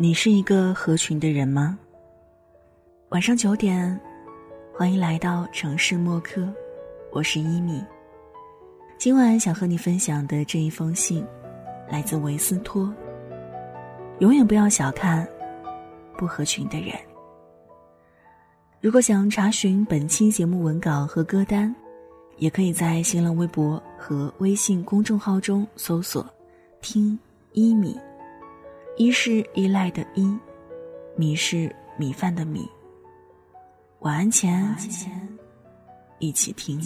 你是一个合群的人吗？晚上九点，欢迎来到城市默客，我是伊米。今晚想和你分享的这一封信，来自维斯托。永远不要小看不合群的人。如果想查询本期节目文稿和歌单，也可以在新浪微博和微信公众号中搜索“听伊米”。一是依赖的依，米是米饭的米。晚安前，一起听。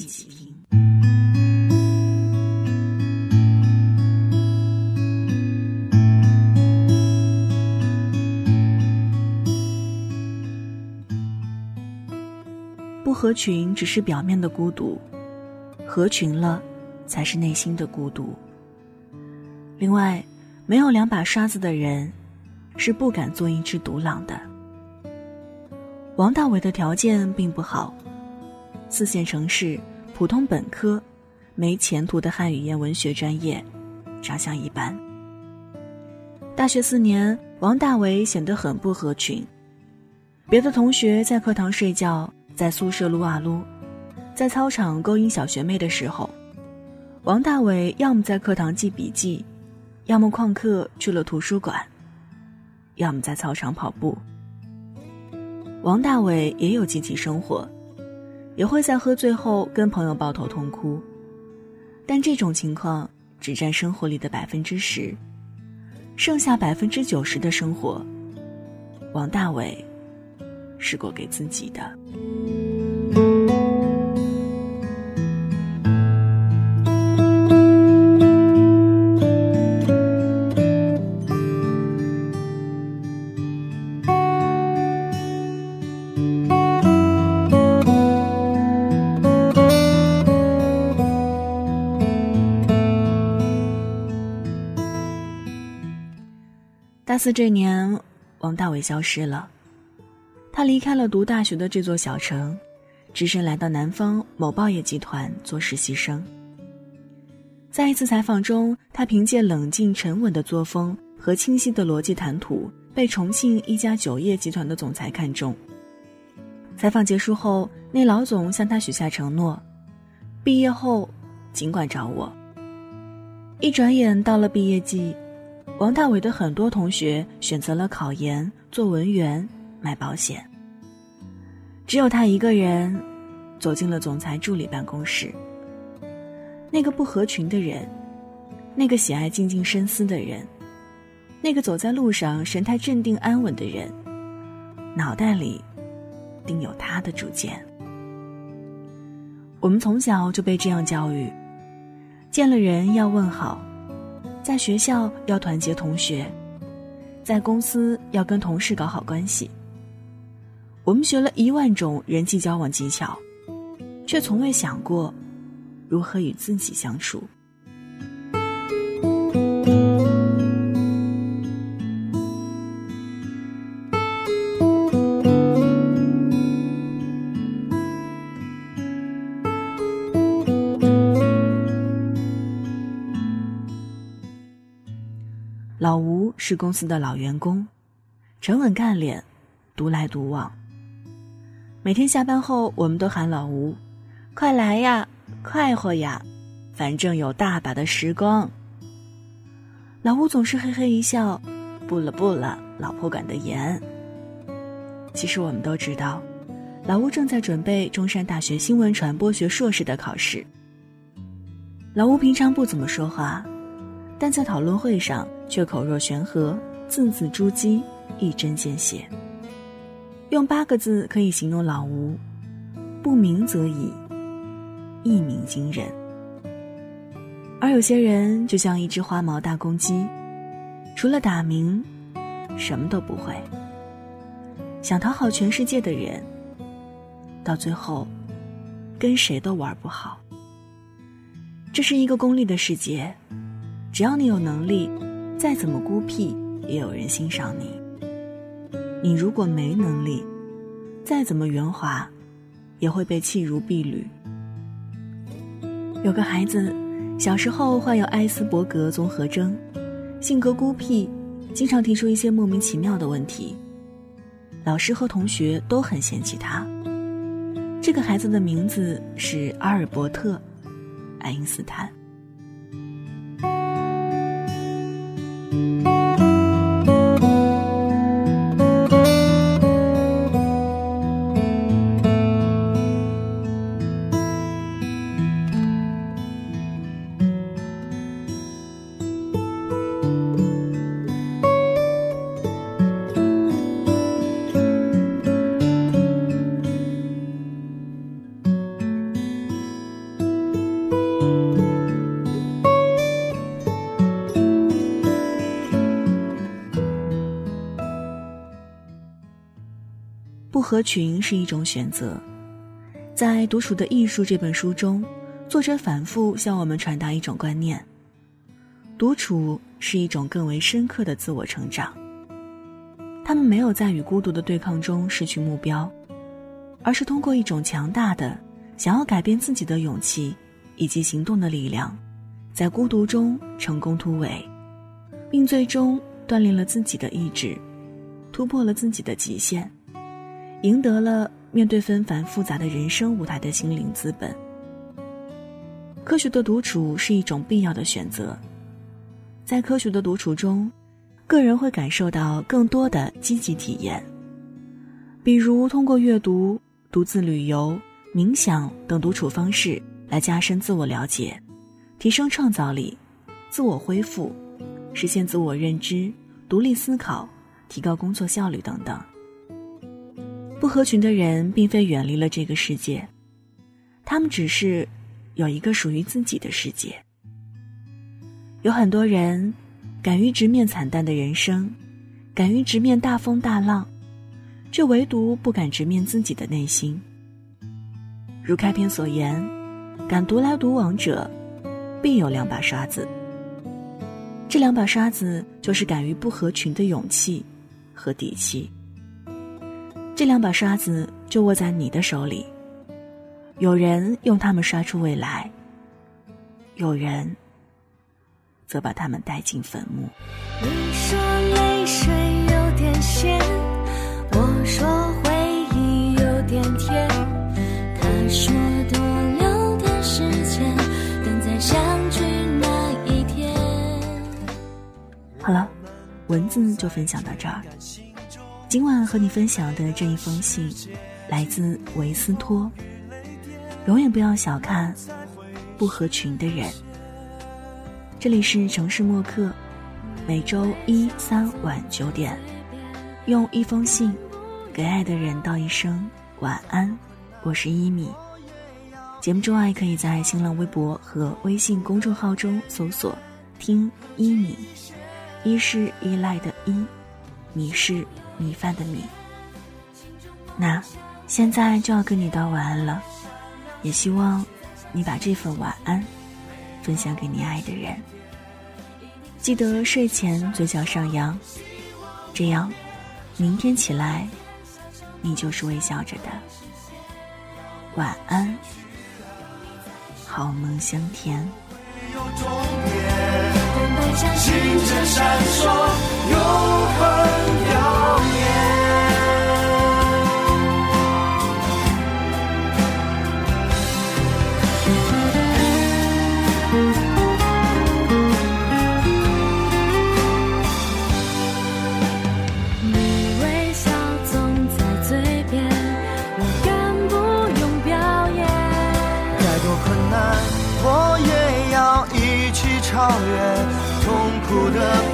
不合群只是表面的孤独，合群了，才是内心的孤独。另外。没有两把刷子的人，是不敢做一只独狼的。王大伟的条件并不好，四线城市，普通本科，没前途的汉语言文学专业，长相一般。大学四年，王大伟显得很不合群。别的同学在课堂睡觉，在宿舍撸啊撸，在操场勾引小学妹的时候，王大伟要么在课堂记笔记。要么旷课去了图书馆，要么在操场跑步。王大伟也有集体生活，也会在喝醉后跟朋友抱头痛哭，但这种情况只占生活里的百分之十，剩下百分之九十的生活，王大伟是过给自己的。大四这年，王大伟消失了。他离开了读大学的这座小城，只身来到南方某报业集团做实习生。在一次采访中，他凭借冷静沉稳的作风和清晰的逻辑谈吐，被重庆一家酒业集团的总裁看中。采访结束后，那老总向他许下承诺：毕业后尽管找我。一转眼到了毕业季。王大伟的很多同学选择了考研、做文员、买保险，只有他一个人走进了总裁助理办公室。那个不合群的人，那个喜爱静静深思的人，那个走在路上神态镇定安稳的人，脑袋里定有他的主见。我们从小就被这样教育：见了人要问好。在学校要团结同学，在公司要跟同事搞好关系。我们学了一万种人际交往技巧，却从未想过如何与自己相处。是公司的老员工，沉稳干练，独来独往。每天下班后，我们都喊老吴：“快来呀，快活呀，反正有大把的时光。”老吴总是嘿嘿一笑：“不了不了，老婆管得严。”其实我们都知道，老吴正在准备中山大学新闻传播学硕士的考试。老吴平常不怎么说话。但在讨论会上却口若悬河，字字珠玑，一针见血。用八个字可以形容老吴：不鸣则已，一鸣惊人。而有些人就像一只花毛大公鸡，除了打鸣，什么都不会。想讨好全世界的人，到最后，跟谁都玩不好。这是一个功利的世界。只要你有能力，再怎么孤僻，也有人欣赏你。你如果没能力，再怎么圆滑，也会被弃如敝履。有个孩子，小时候患有艾斯伯格综合征，性格孤僻，经常提出一些莫名其妙的问题。老师和同学都很嫌弃他。这个孩子的名字是阿尔伯特·爱因斯坦。合群是一种选择，在《独处的艺术》这本书中，作者反复向我们传达一种观念：独处是一种更为深刻的自我成长。他们没有在与孤独的对抗中失去目标，而是通过一种强大的想要改变自己的勇气以及行动的力量，在孤独中成功突围，并最终锻炼了自己的意志，突破了自己的极限。赢得了面对纷繁复杂的人生舞台的心灵资本。科学的独处是一种必要的选择，在科学的独处中，个人会感受到更多的积极体验，比如通过阅读、独自旅游、冥想等独处方式来加深自我了解，提升创造力、自我恢复、实现自我认知、独立思考、提高工作效率等等。不合群的人并非远离了这个世界，他们只是有一个属于自己的世界。有很多人敢于直面惨淡的人生，敢于直面大风大浪，却唯独不敢直面自己的内心。如开篇所言，敢独来独往者，必有两把刷子。这两把刷子就是敢于不合群的勇气和底气。这两把刷子就握在你的手里，有人用它们刷出未来，有人则把它们带进坟墓。你说泪水有点咸，我说回忆有点甜。他说多留点时间，等在相聚那一天。好了，文字就分享到这儿。今晚和你分享的这一封信，来自维斯托。永远不要小看不合群的人。这里是城市默客，每周一、三晚九点，用一封信给爱的人道一声晚安。我是一米。节目之外，可以在新浪微博和微信公众号中搜索“听一米”，一是依赖的依，米是。米饭的米。那，现在就要跟你道晚安了，也希望你把这份晚安分享给你爱的人。记得睡前嘴角上扬，这样，明天起来，你就是微笑着的。晚安，好梦香甜。星辰闪烁，遥远痛苦的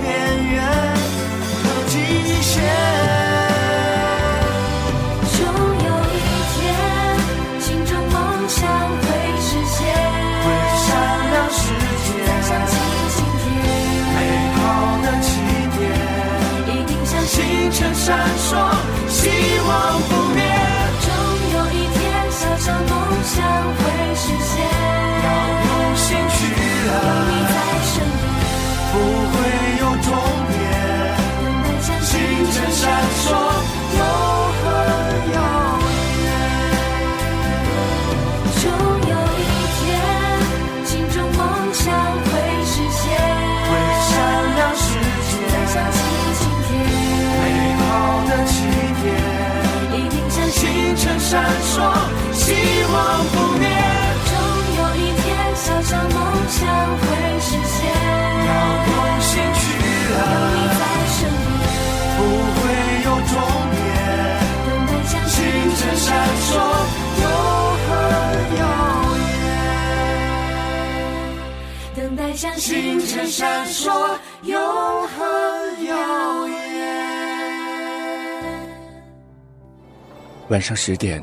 烁，希望不灭。终有一天，小小梦想会实现。要光线去有，你在身边，不会有终点。等待相星辰闪烁，永恒耀眼。等待相信星辰闪烁，永恒耀眼。晚上十点，